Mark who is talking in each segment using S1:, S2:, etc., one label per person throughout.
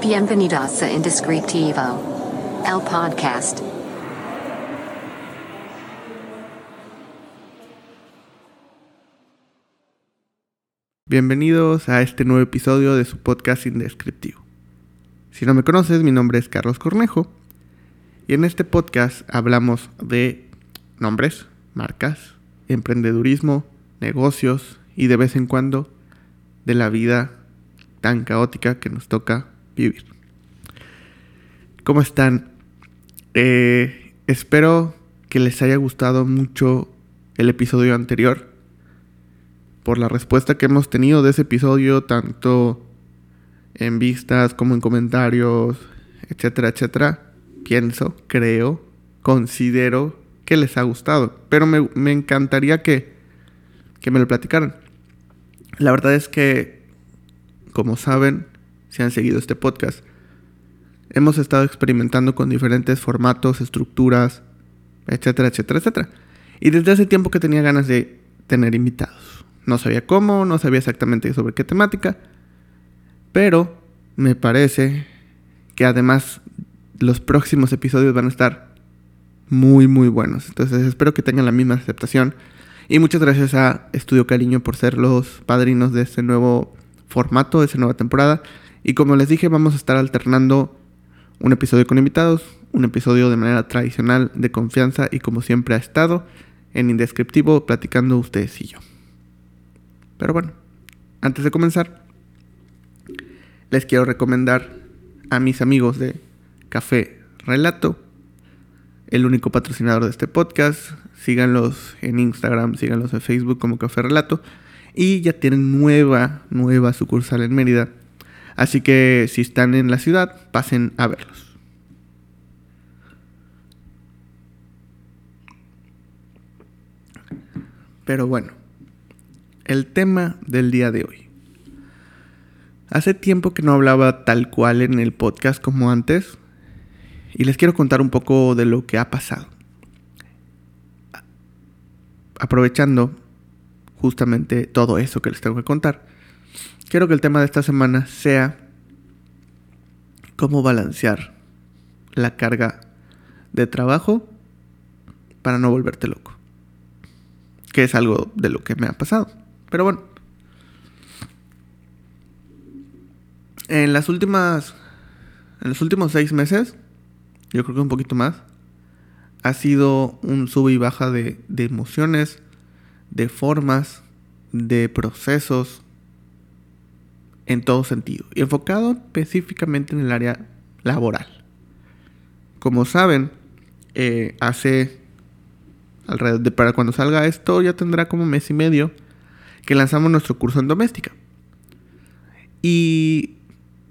S1: Bienvenidos a Indescriptivo, el podcast.
S2: Bienvenidos a este nuevo episodio de su podcast Indescriptivo. Si no me conoces, mi nombre es Carlos Cornejo y en este podcast hablamos de nombres, marcas, emprendedurismo, negocios y de vez en cuando de la vida tan caótica que nos toca vivir. ¿Cómo están? Eh, espero que les haya gustado mucho el episodio anterior por la respuesta que hemos tenido de ese episodio, tanto en vistas como en comentarios, etcétera, etcétera. Pienso, creo, considero que les ha gustado. Pero me, encantaría que, que me lo platicaran. La verdad es que, como saben, si han seguido este podcast, hemos estado experimentando con diferentes formatos, estructuras, etcétera, etcétera, etcétera. Y desde hace tiempo que tenía ganas de tener invitados. No sabía cómo, no sabía exactamente sobre qué temática, pero me parece que además los próximos episodios van a estar muy, muy buenos. Entonces espero que tengan la misma aceptación. Y muchas gracias a Estudio Cariño por ser los padrinos de este nuevo formato, de esta nueva temporada. Y como les dije, vamos a estar alternando un episodio con invitados, un episodio de manera tradicional de confianza y como siempre ha estado en indescriptivo platicando ustedes y yo. Pero bueno, antes de comenzar, les quiero recomendar a mis amigos de Café Relato, el único patrocinador de este podcast. Síganlos en Instagram, síganlos en Facebook como Café Relato. Y ya tienen nueva, nueva sucursal en Mérida. Así que si están en la ciudad, pasen a verlos. Pero bueno, el tema del día de hoy. Hace tiempo que no hablaba tal cual en el podcast como antes y les quiero contar un poco de lo que ha pasado. Aprovechando justamente todo eso que les tengo que contar, quiero que el tema de esta semana sea cómo balancear la carga de trabajo para no volverte loco. Que es algo de lo que me ha pasado. Pero bueno. En las últimas. En los últimos seis meses. Yo creo que un poquito más. Ha sido un sube y baja de, de emociones. De formas. De procesos. En todo sentido. Y enfocado específicamente en el área laboral. Como saben, eh, hace alrededor de para cuando salga esto ya tendrá como mes y medio que lanzamos nuestro curso en doméstica. Y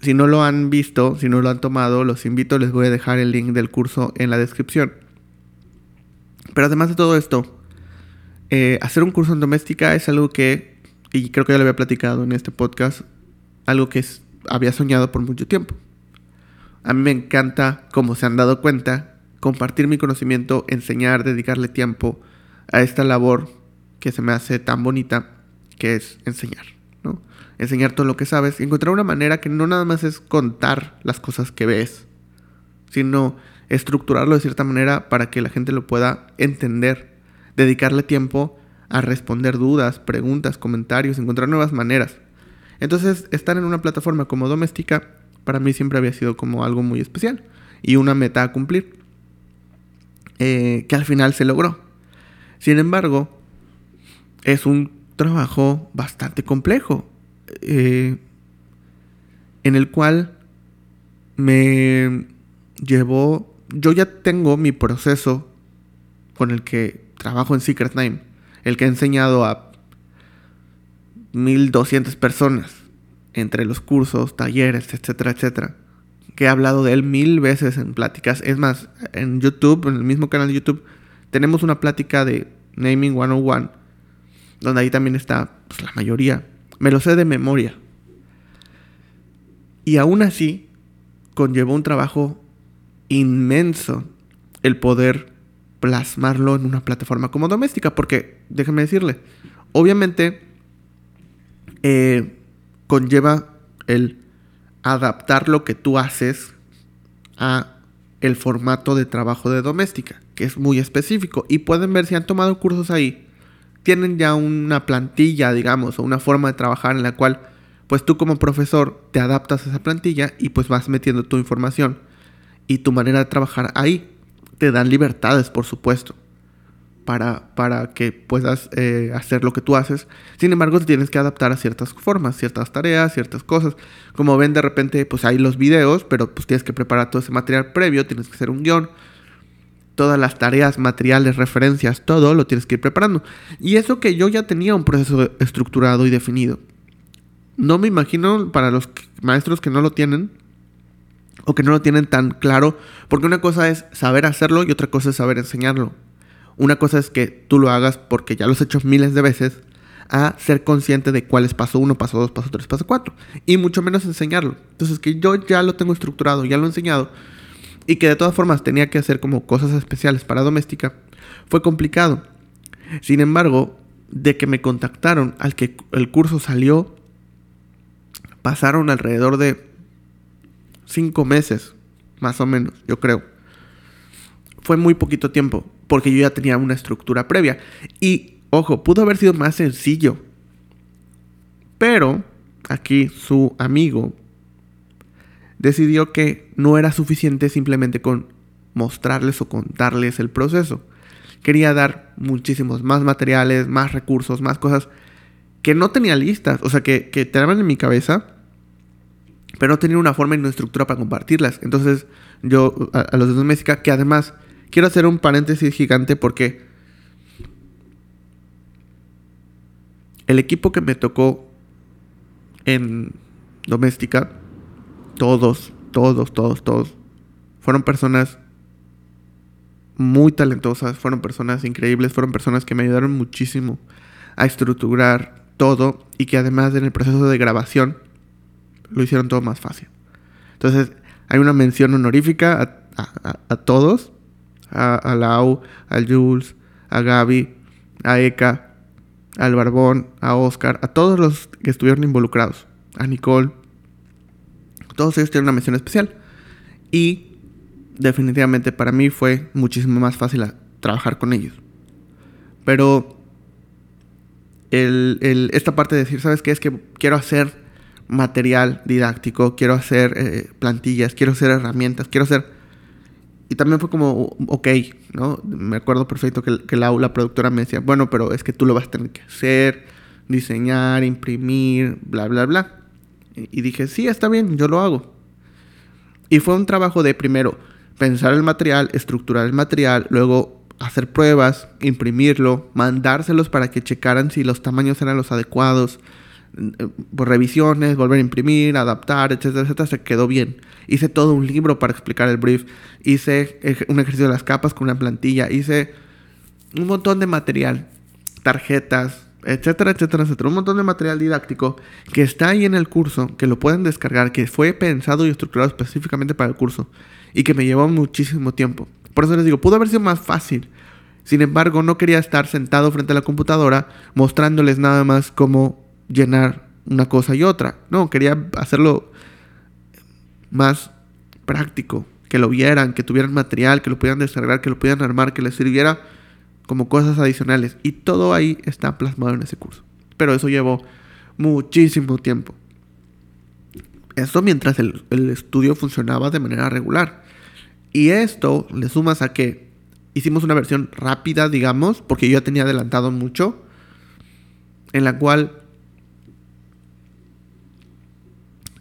S2: si no lo han visto, si no lo han tomado, los invito, les voy a dejar el link del curso en la descripción. Pero además de todo esto, eh, hacer un curso en doméstica es algo que, y creo que ya lo había platicado en este podcast, algo que había soñado por mucho tiempo. A mí me encanta, como se han dado cuenta, compartir mi conocimiento, enseñar, dedicarle tiempo a esta labor que se me hace tan bonita que es enseñar, ¿no? Enseñar todo lo que sabes encontrar una manera que no nada más es contar las cosas que ves, sino estructurarlo de cierta manera para que la gente lo pueda entender, dedicarle tiempo a responder dudas, preguntas, comentarios, encontrar nuevas maneras. Entonces, estar en una plataforma como doméstica para mí siempre había sido como algo muy especial y una meta a cumplir, eh, que al final se logró. Sin embargo, es un trabajo bastante complejo, eh, en el cual me llevó, yo ya tengo mi proceso con el que trabajo en Secret Name, el que he enseñado a 1200 personas entre los cursos, talleres, etcétera, etcétera. Que he hablado de él mil veces en pláticas. Es más, en YouTube, en el mismo canal de YouTube, tenemos una plática de Naming 101 donde ahí también está pues, la mayoría. Me lo sé de memoria. Y aún así, conllevó un trabajo inmenso el poder plasmarlo en una plataforma como doméstica, porque déjame decirle, obviamente eh, conlleva el adaptar lo que tú haces a el formato de trabajo de doméstica, que es muy específico. Y pueden ver si han tomado cursos ahí, tienen ya una plantilla, digamos, o una forma de trabajar en la cual, pues tú como profesor te adaptas a esa plantilla y pues vas metiendo tu información y tu manera de trabajar ahí. Te dan libertades, por supuesto para, para que puedas eh, hacer lo que tú haces. Sin embargo, te tienes que adaptar a ciertas formas, ciertas tareas, ciertas cosas. Como ven, de repente, pues hay los videos, pero pues tienes que preparar todo ese material previo, tienes que hacer un guion. Todas las tareas, materiales, referencias, todo lo tienes que ir preparando. Y eso que yo ya tenía un proceso estructurado y definido. No me imagino para los maestros que no lo tienen, o que no lo tienen tan claro, porque una cosa es saber hacerlo y otra cosa es saber enseñarlo. Una cosa es que tú lo hagas porque ya lo has hecho miles de veces, a ser consciente de cuál es paso 1, paso 2, paso 3, paso 4. Y mucho menos enseñarlo. Entonces, que yo ya lo tengo estructurado, ya lo he enseñado, y que de todas formas tenía que hacer como cosas especiales para doméstica, fue complicado. Sin embargo, de que me contactaron al que el curso salió, pasaron alrededor de 5 meses, más o menos, yo creo. Fue muy poquito tiempo porque yo ya tenía una estructura previa. Y, ojo, pudo haber sido más sencillo. Pero aquí su amigo decidió que no era suficiente simplemente con mostrarles o contarles el proceso. Quería dar muchísimos más materiales, más recursos, más cosas que no tenía listas, o sea, que, que en mi cabeza, pero no tenía una forma y una estructura para compartirlas. Entonces, yo a, los de Doméstica, que además Quiero hacer un paréntesis gigante porque el equipo que me tocó en doméstica, todos, todos, todos, todos, fueron personas muy talentosas, fueron personas increíbles, fueron personas que me ayudaron muchísimo a estructurar todo y que además en el proceso de grabación lo hicieron todo más fácil. Entonces, hay una mención honorífica a, todos a, Lau, a Jules, a Gaby, a Eka, al Barbón, a Oscar, a todos los que estuvieron involucrados, a Nicole. Todos ellos tienen una mención especial. Y definitivamente para mí fue muchísimo más fácil trabajar con ellos. Pero esta parte de decir, ¿sabes qué? Es que quiero hacer material didáctico, quiero hacer eh, plantillas, quiero hacer herramientas, quiero hacer y también fue como, ok, ¿no? Me acuerdo perfecto que, que la, la, productora me decía, bueno, pero es que tú lo vas a tener que hacer, diseñar, imprimir, bla, bla, bla. Y, dije, sí, está bien, yo lo hago. Y fue un trabajo de primero pensar el material, estructurar el material, luego hacer pruebas, imprimirlo, mandárselos para que checaran si los tamaños eran los adecuados, por revisiones, volver a imprimir, adaptar, etcétera, etcétera, se quedó bien. Hice todo un libro para explicar el brief, hice un ejercicio de las capas con una plantilla, hice un montón de material, tarjetas, etcétera, etcétera, etcétera, un montón de material didáctico que está ahí en el curso, que lo pueden descargar, que fue pensado y estructurado específicamente para el curso y que me llevó muchísimo tiempo. Por eso les digo, pudo haber sido más fácil. Sin embargo, no quería estar sentado frente a la computadora mostrándoles nada más cómo llenar una cosa y otra. No, quería hacerlo más práctico, que lo vieran, que tuvieran material, que lo pudieran descargar, que lo pudieran armar, que les sirviera como cosas adicionales. Y todo ahí está plasmado en ese curso. Pero eso llevó muchísimo tiempo. Esto mientras el, el estudio funcionaba de manera regular. Y esto le sumas a que hicimos una versión rápida, digamos, porque yo ya tenía adelantado mucho, en la cual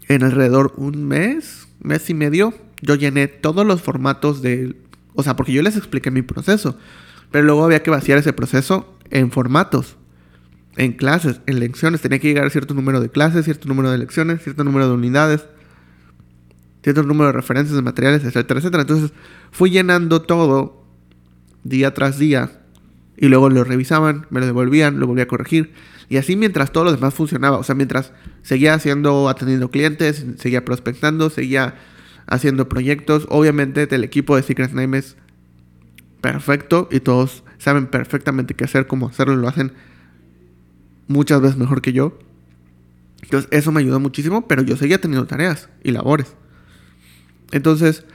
S2: en alrededor un mes, mes y medio, yo llené todos los formatos de... O sea, porque yo les expliqué mi proceso, pero luego había que vaciar ese proceso en formatos, en clases, en lecciones. Tenía que llegar a cierto número de clases, cierto número de lecciones, cierto número de unidades, cierto número de referencias de materiales, etcétera, etcétera. Entonces fui llenando todo día tras día y luego lo revisaban, me lo devolvían, lo volví a corregir. Y así mientras todo lo demás funcionaba, o sea, mientras seguía haciendo, atendiendo clientes, seguía prospectando, seguía haciendo proyectos. Obviamente el equipo de Secret Name es perfecto y todos saben perfectamente qué hacer, cómo hacerlo, lo hacen muchas veces mejor que yo. Entonces eso me ayudó muchísimo, pero yo seguía teniendo tareas y labores. Entonces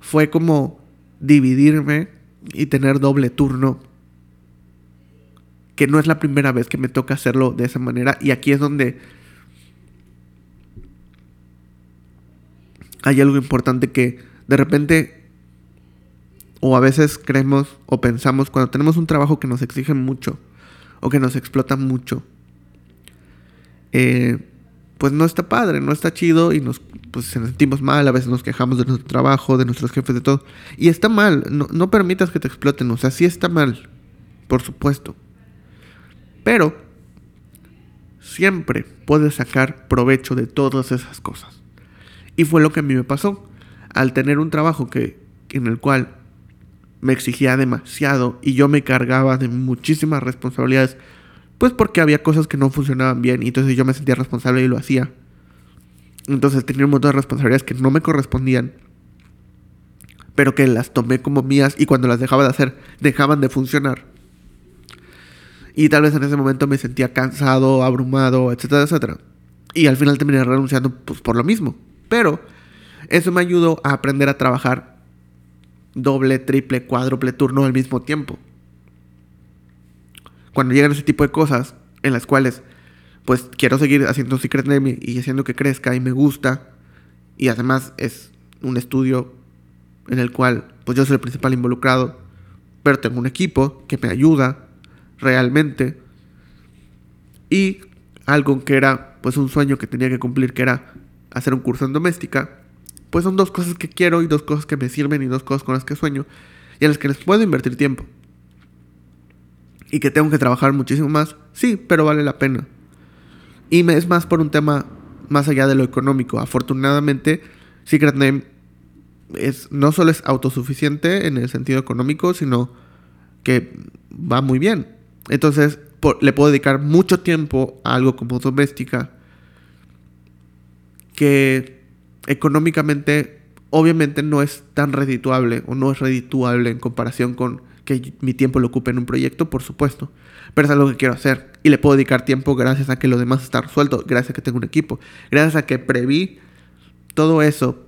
S2: fue como dividirme y tener doble turno, que no es la primera vez que me toca hacerlo de esa manera. Y aquí es donde hay algo importante que de repente o a veces creemos o pensamos cuando tenemos un trabajo que nos exige mucho o que nos explota mucho, eh, pues no está padre, no está chido y nos pues, sentimos mal, a veces nos quejamos de nuestro trabajo, de nuestros jefes, de todo. Y está mal, no, no permitas que te exploten, o sea, sí está mal, por supuesto. Pero siempre puedes sacar provecho de todas esas cosas. Y fue lo que a mí me pasó. Al tener un trabajo que, en el cual me exigía demasiado y yo me cargaba de muchísimas responsabilidades, pues porque había cosas que no funcionaban bien y entonces yo me sentía responsable y lo hacía. Entonces tenía un montón de responsabilidades que no me correspondían, pero que las tomé como mías y cuando las dejaba de hacer, dejaban de funcionar. Y tal vez en ese momento me sentía cansado, abrumado, etcétera, etcétera. Y al final terminé renunciando pues, por lo mismo. Pero eso me ayudó a aprender a trabajar doble, triple, cuádruple turno al mismo tiempo. Cuando llegan ese tipo de cosas en las cuales pues quiero seguir haciendo Secret Name y haciendo que crezca y me gusta y además es un estudio en el cual pues yo soy el principal involucrado, pero tengo un equipo que me ayuda realmente y algo que era pues un sueño que tenía que cumplir que era hacer un curso en doméstica pues son dos cosas que quiero y dos cosas que me sirven y dos cosas con las que sueño y en las que les puedo invertir tiempo. Y que tengo que trabajar muchísimo más, sí, pero vale la pena. Y es más por un tema más allá de lo económico. Afortunadamente, Secret Name es, no solo es autosuficiente en el sentido económico, sino que va muy bien. Entonces, le puedo dedicar mucho tiempo a algo como doméstica que económicamente obviamente no es tan redituable o no es redituable en comparación con que mi tiempo lo ocupe en un proyecto, por supuesto. Pero es algo que quiero hacer y le puedo dedicar tiempo gracias a que lo demás está resuelto, gracias a que tengo un equipo, gracias a que preví todo eso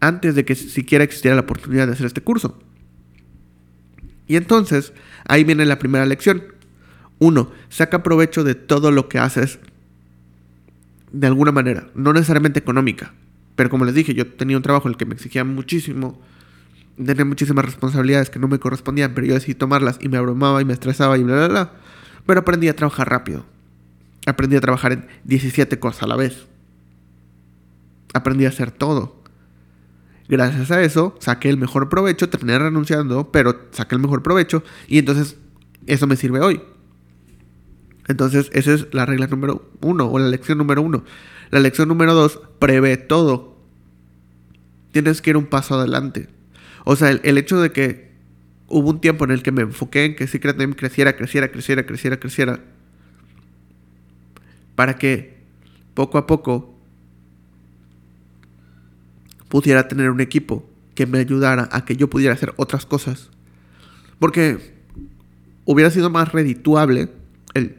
S2: antes de que siquiera existiera la oportunidad de hacer este curso. Y entonces, ahí viene la primera lección. Uno, saca provecho de todo lo que haces de alguna manera, no necesariamente económica, pero como les dije, yo tenía un trabajo en el que me exigía muchísimo, tenía muchísimas responsabilidades que no me correspondían, pero yo decidí tomarlas y me abrumaba y me estresaba y bla, bla, bla. Pero aprendí a trabajar rápido. Aprendí a trabajar en 17 cosas a la vez. Aprendí a hacer todo. Gracias a eso saqué el mejor provecho, terminé renunciando, pero saqué el mejor provecho y entonces eso me sirve hoy. Entonces, esa es la regla número uno o la lección número uno. La lección número dos, prevé todo. Tienes que ir un paso adelante. O sea, el, hecho de que hubo un tiempo en el que me enfoqué en que Secret Name creciera, creciera, creciera, creciera, creciera. Para que poco a poco pudiera tener un equipo que me ayudara a que yo pudiera hacer otras cosas. Porque hubiera sido más redituable el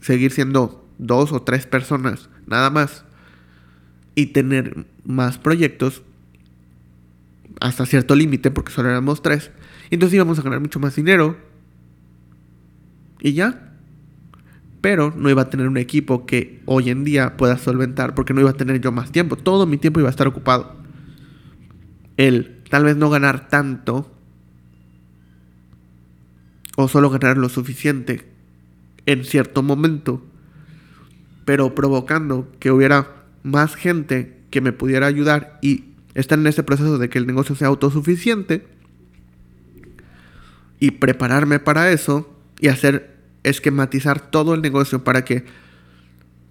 S2: seguir siendo dos o tres personas, nada más, y tener más proyectos hasta cierto límite, porque solo éramos tres. Entonces íbamos a ganar mucho más dinero. Y ya. Pero no iba a tener un equipo que hoy en día pueda solventar, porque no iba a tener yo más tiempo. Todo mi tiempo iba a estar ocupado. El tal vez no ganar tanto, o solo ganar lo suficiente en cierto momento, pero provocando que hubiera más gente que me pudiera ayudar y estar en ese proceso de que el negocio sea autosuficiente y prepararme para eso y hacer esquematizar todo el negocio para que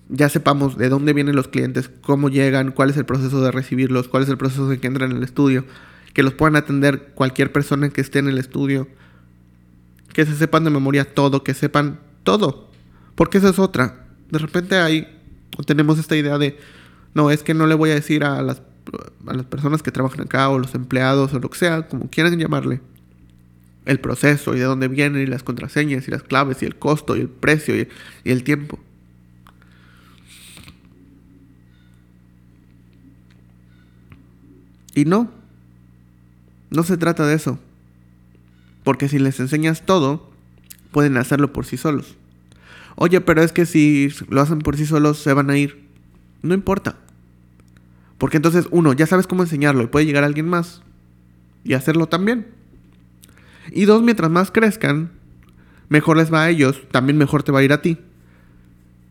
S2: ya sepamos de dónde vienen los clientes, cómo llegan, cuál es el proceso de recibirlos, cuál es el proceso de que entran en el estudio, que los puedan atender cualquier persona que esté en el estudio, que se sepan de memoria todo, que sepan todo. Porque esa es otra. De repente hay, tenemos esta idea de, no, es que no le voy a decir a las, a las personas que trabajan acá o los empleados o lo que sea, como quieran llamarle, el proceso y de dónde vienen y las contraseñas y las claves y el costo y el precio y, y el tiempo. Y no, no se trata de eso. Porque si les enseñas todo, pueden hacerlo por sí solos. Oye, pero es que si lo hacen por sí solos se van a ir. No importa. Porque entonces, uno, ya sabes cómo enseñarlo y puede llegar alguien más y hacerlo también. Y dos, mientras más crezcan, mejor les va a ellos, también mejor te va a ir a ti.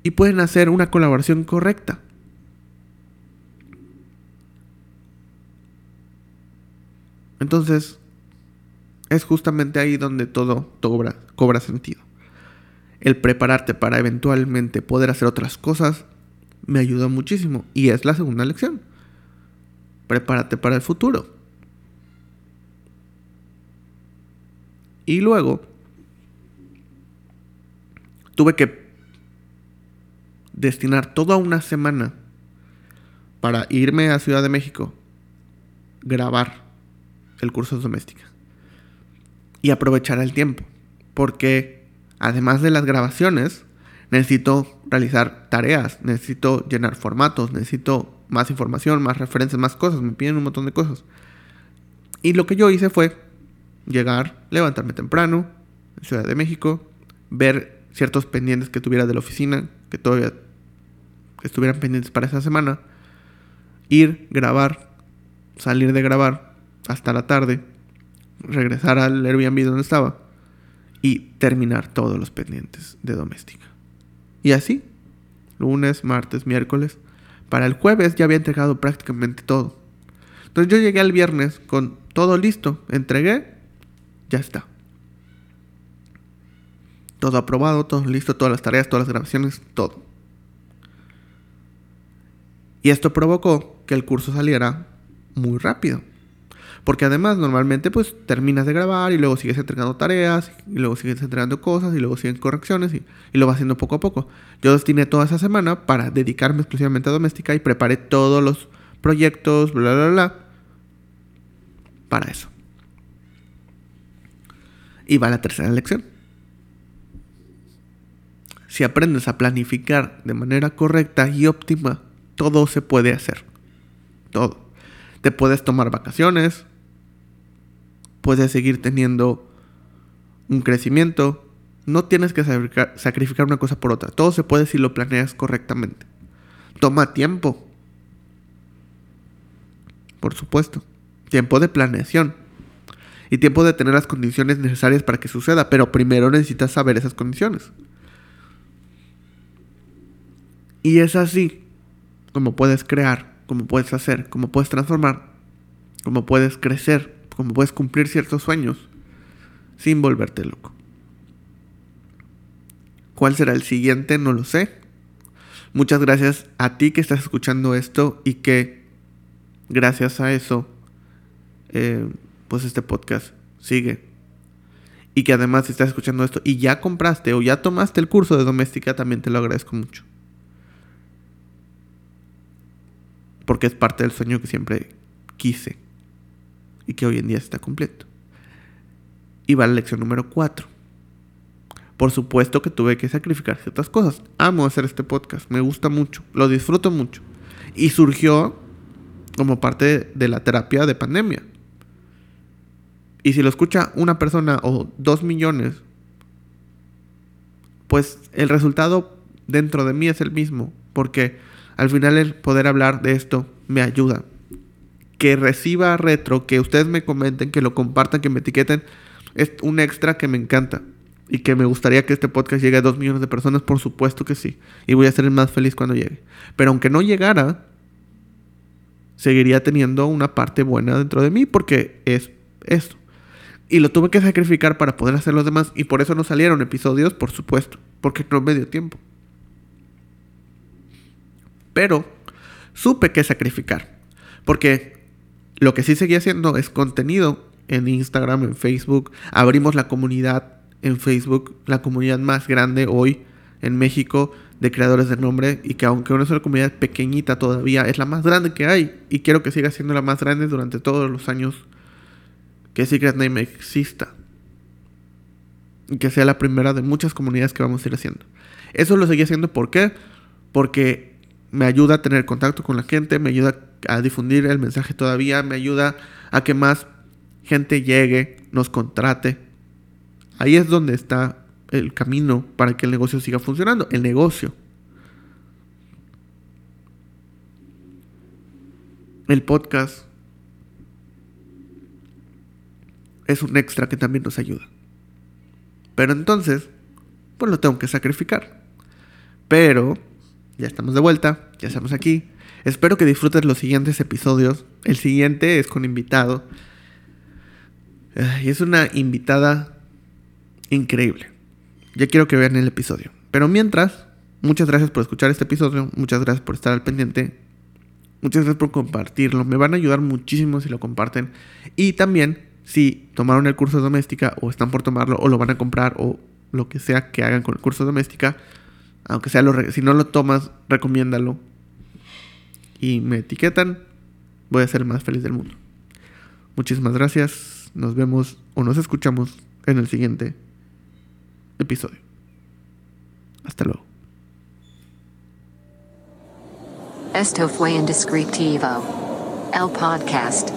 S2: Y pueden hacer una colaboración correcta. Entonces, es justamente ahí donde todo cobra, cobra sentido. El prepararte para eventualmente poder hacer otras cosas me ayudó muchísimo. Y es la segunda lección. Prepárate para el futuro. Y luego tuve que destinar toda una semana para irme a Ciudad de México, grabar el curso de doméstica y aprovechar el tiempo, porque además de las grabaciones, necesito realizar tareas, necesito llenar formatos, necesito más información, más referencias, más cosas, me piden un montón de cosas. Y lo que yo hice fue llegar, levantarme temprano, en Ciudad de México, ver ciertos pendientes que tuviera de la oficina, que todavía estuvieran pendientes para esa semana, ir, grabar, salir de grabar hasta la tarde, regresar al Airbnb donde estaba y terminar todos los pendientes de doméstica. Y así, lunes, martes, miércoles, para el jueves ya había entregado prácticamente todo. Entonces yo llegué al viernes con todo listo, entregué ya está. Todo aprobado, todo listo, todas las tareas, todas las grabaciones, todo. Y esto provocó que el curso saliera muy rápido. Porque además normalmente pues terminas de grabar y luego sigues entregando tareas y luego sigues entregando cosas y luego siguen correcciones y, y, lo vas haciendo poco a poco. Yo destiné toda esa semana para dedicarme exclusivamente a doméstica y preparé todos los proyectos, bla, bla, bla, para eso. Y va la tercera lección. Si aprendes a planificar de manera correcta y óptima, todo se puede hacer. Todo. Te puedes tomar vacaciones, puedes seguir teniendo un crecimiento, no tienes que sacrificar una cosa por otra. Todo se puede si lo planeas correctamente. Toma tiempo. Por supuesto. Tiempo de planeación y tiempo de tener las condiciones necesarias para que suceda, pero primero necesitas saber esas condiciones. Y es así como puedes crear, como puedes hacer, como puedes transformar, como puedes crecer, como puedes cumplir ciertos sueños sin volverte loco. ¿Cuál será el siguiente? No lo sé. Muchas gracias a ti que estás escuchando esto y que gracias a eso eh, pues este podcast sigue. Y que además estás escuchando esto y ya compraste o ya tomaste el curso de doméstica, también te lo agradezco mucho. Porque es parte del sueño que siempre quise y que hoy en día está completo. Y va la lección número 4. Por supuesto que tuve que sacrificar ciertas cosas. Amo hacer este podcast, me gusta mucho, lo disfruto mucho. Y surgió como parte de la terapia de pandemia. Y si lo escucha una persona o dos millones, pues el resultado dentro de mí es el mismo. Porque al final el poder hablar de esto me ayuda. Que reciba retro, que ustedes me comenten, que lo compartan, que me etiqueten, es un extra que me encanta. Y que me gustaría que este podcast llegue a dos millones de personas, por supuesto que sí. Y voy a ser el más feliz cuando llegue. Pero aunque no llegara, seguiría teniendo una parte buena dentro de mí porque es esto. Y lo tuve que sacrificar para poder hacer los demás. Y por eso no salieron episodios, por supuesto. Porque no me dio tiempo. Pero supe que sacrificar. Porque lo que sí seguía haciendo es contenido en Instagram, en Facebook. Abrimos la comunidad en Facebook, la comunidad más grande hoy en México de creadores de nombre. Y que aunque es una comunidad pequeñita todavía, es la más grande que hay. Y quiero que siga siendo la más grande durante todos los años que Secret Name exista. Y que sea la primera de muchas comunidades que vamos a ir haciendo. Eso lo seguí haciendo ¿por qué? Porque me ayuda a tener contacto con la gente, me ayuda a difundir el mensaje todavía, me ayuda a que más gente llegue, nos contrate. Ahí es donde está el camino para que el negocio siga funcionando, el negocio. El podcast es un extra que también nos ayuda. Pero entonces, pues lo tengo que sacrificar. Pero ya estamos de vuelta, ya estamos aquí. Espero que disfrutes los siguientes episodios. El siguiente es con invitado. Y es una invitada increíble. Ya quiero que vean el episodio. Pero mientras, muchas gracias por escuchar este episodio. Muchas gracias por estar al pendiente. Muchas gracias por compartirlo. Me van a ayudar muchísimo si lo comparten. Y también si tomaron el curso de doméstica o están por tomarlo o lo van a comprar o lo que sea que hagan con el curso de doméstica, aunque sea lo si no lo tomas, recomiéndalo. Y me etiquetan, voy a ser el más feliz del mundo. Muchísimas gracias. Nos vemos o nos escuchamos en el siguiente episodio. Hasta luego.
S1: Esto fue Indescriptivo. El podcast.